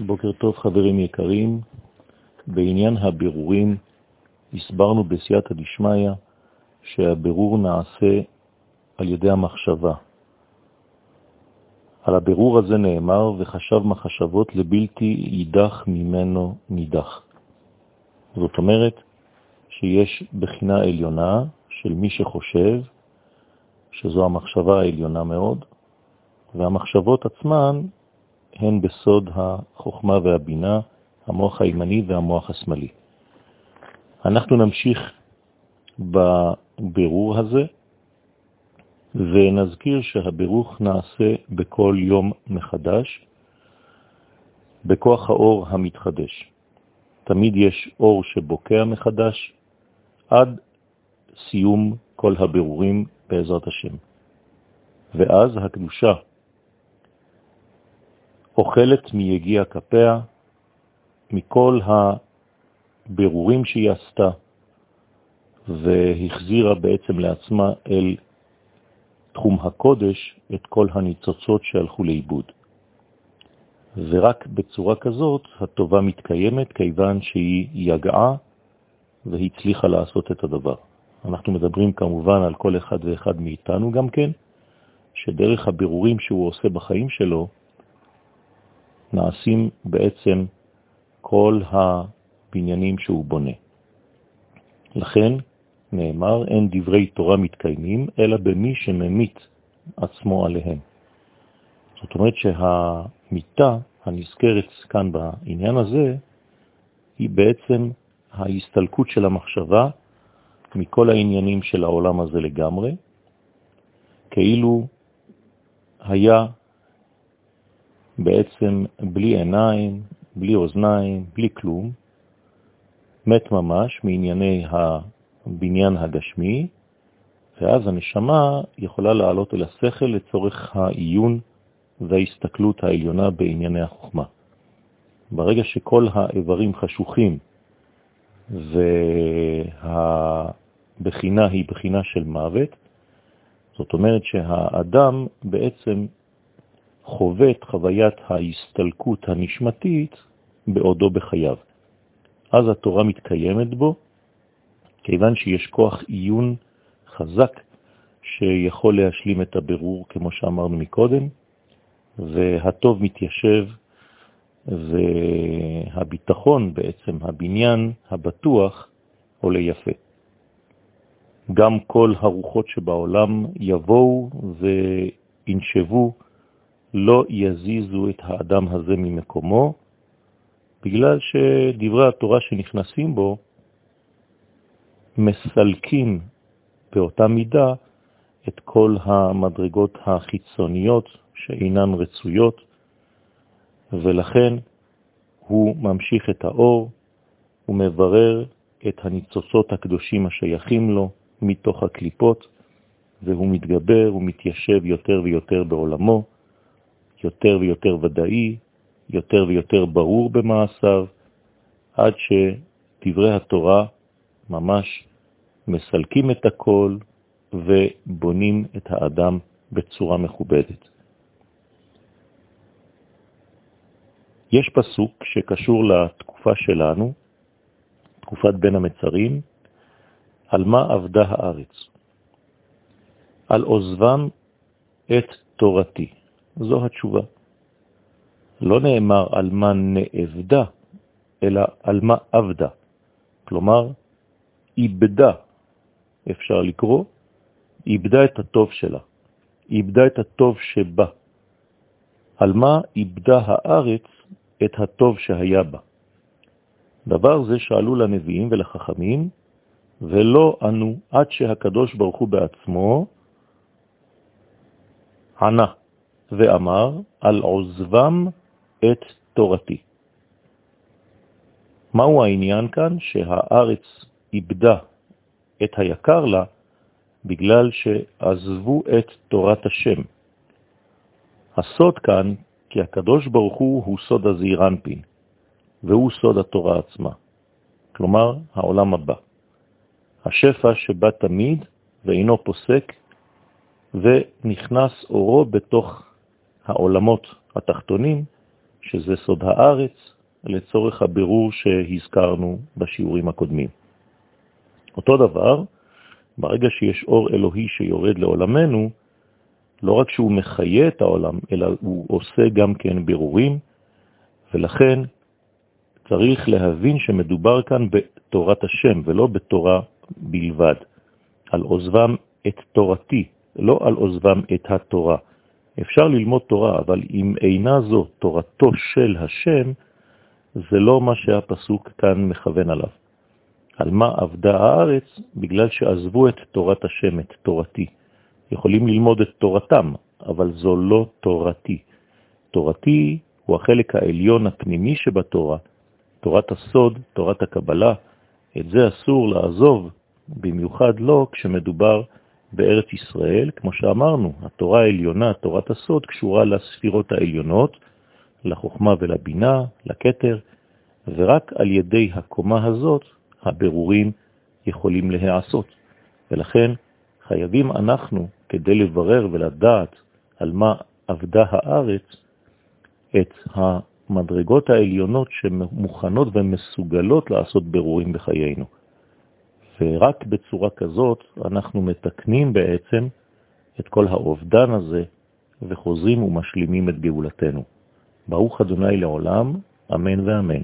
בוקר טוב חברים יקרים, בעניין הבירורים הסברנו בסייעתא דשמיא שהבירור נעשה על ידי המחשבה. על הבירור הזה נאמר וחשב מחשבות לבלתי יידח ממנו נידח. זאת אומרת שיש בחינה עליונה של מי שחושב, שזו המחשבה העליונה מאוד, והמחשבות עצמן הן בסוד החוכמה והבינה, המוח הימני והמוח השמאלי. אנחנו נמשיך בבירור הזה, ונזכיר שהבירוך נעשה בכל יום מחדש, בכוח האור המתחדש. תמיד יש אור שבוקע מחדש, עד סיום כל הבירורים בעזרת השם. ואז הקדושה אוכלת מיגיע כפיה, מכל הבירורים שהיא עשתה, והחזירה בעצם לעצמה אל תחום הקודש את כל הניצוצות שהלכו לאיבוד. ורק בצורה כזאת הטובה מתקיימת, כיוון שהיא יגעה והצליחה לעשות את הדבר. אנחנו מדברים כמובן על כל אחד ואחד מאיתנו גם כן, שדרך הבירורים שהוא עושה בחיים שלו, נעשים בעצם כל הבניינים שהוא בונה. לכן נאמר, אין דברי תורה מתקיימים, אלא במי שממית עצמו עליהם. זאת אומרת שהמיטה הנזכרת כאן בעניין הזה, היא בעצם ההסתלקות של המחשבה מכל העניינים של העולם הזה לגמרי, כאילו היה בעצם בלי עיניים, בלי אוזניים, בלי כלום, מת ממש מענייני הבניין הגשמי, ואז הנשמה יכולה לעלות אל השכל לצורך העיון וההסתכלות העליונה בענייני החוכמה. ברגע שכל האיברים חשוכים והבחינה היא בחינה של מוות, זאת אומרת שהאדם בעצם חווה את חוויית ההסתלקות הנשמתית בעודו בחייו. אז התורה מתקיימת בו, כיוון שיש כוח עיון חזק שיכול להשלים את הבירור, כמו שאמרנו מקודם, והטוב מתיישב, והביטחון בעצם, הבניין הבטוח, עולה יפה. גם כל הרוחות שבעולם יבואו וינשבו לא יזיזו את האדם הזה ממקומו, בגלל שדברי התורה שנכנסים בו מסלקים באותה מידה את כל המדרגות החיצוניות שאינן רצויות, ולכן הוא ממשיך את האור, הוא מברר את הניצוצות הקדושים השייכים לו מתוך הקליפות, והוא מתגבר, הוא מתיישב יותר ויותר בעולמו, יותר ויותר ודאי, יותר ויותר ברור במעשיו, עד שדברי התורה ממש מסלקים את הכל ובונים את האדם בצורה מכובדת. יש פסוק שקשור לתקופה שלנו, תקופת בין המצרים, על מה עבדה הארץ? על עוזבם את תורתי. זו התשובה. לא נאמר על מה נאבדה, אלא על מה עבדה. כלומר, איבדה, אפשר לקרוא, איבדה את הטוב שלה, איבדה את הטוב שבה. על מה איבדה הארץ את הטוב שהיה בה. דבר זה שאלו לנביאים ולחכמים, ולא ענו עד שהקדוש ברוך הוא בעצמו ענה. ואמר על עוזבם את תורתי. מהו העניין כאן? שהארץ איבדה את היקר לה בגלל שעזבו את תורת השם. הסוד כאן, כי הקדוש ברוך הוא הוא סוד הזעיר אנפין, והוא סוד התורה עצמה, כלומר העולם הבא. השפע שבא תמיד ואינו פוסק, ונכנס אורו בתוך העולמות התחתונים, שזה סוד הארץ, לצורך הבירור שהזכרנו בשיעורים הקודמים. אותו דבר, ברגע שיש אור אלוהי שיורד לעולמנו, לא רק שהוא מחיה את העולם, אלא הוא עושה גם כן בירורים, ולכן צריך להבין שמדובר כאן בתורת השם ולא בתורה בלבד. על עוזבם את תורתי, לא על עוזבם את התורה. אפשר ללמוד תורה, אבל אם אינה זו תורתו של השם, זה לא מה שהפסוק כאן מכוון עליו. על מה עבדה הארץ? בגלל שעזבו את תורת השם, את תורתי. יכולים ללמוד את תורתם, אבל זו לא תורתי. תורתי הוא החלק העליון הפנימי שבתורה, תורת הסוד, תורת הקבלה. את זה אסור לעזוב, במיוחד לא כשמדובר בארץ ישראל, כמו שאמרנו, התורה העליונה, תורת הסוד, קשורה לספירות העליונות, לחוכמה ולבינה, לקטר, ורק על ידי הקומה הזאת הבירורים יכולים להיעשות. ולכן חייבים אנחנו, כדי לברר ולדעת על מה עבדה הארץ, את המדרגות העליונות שמוכנות ומסוגלות לעשות בירורים בחיינו. ורק בצורה כזאת אנחנו מתקנים בעצם את כל האובדן הזה וחוזרים ומשלימים את גאולתנו. ברוך אדוני לעולם, אמן ואמן.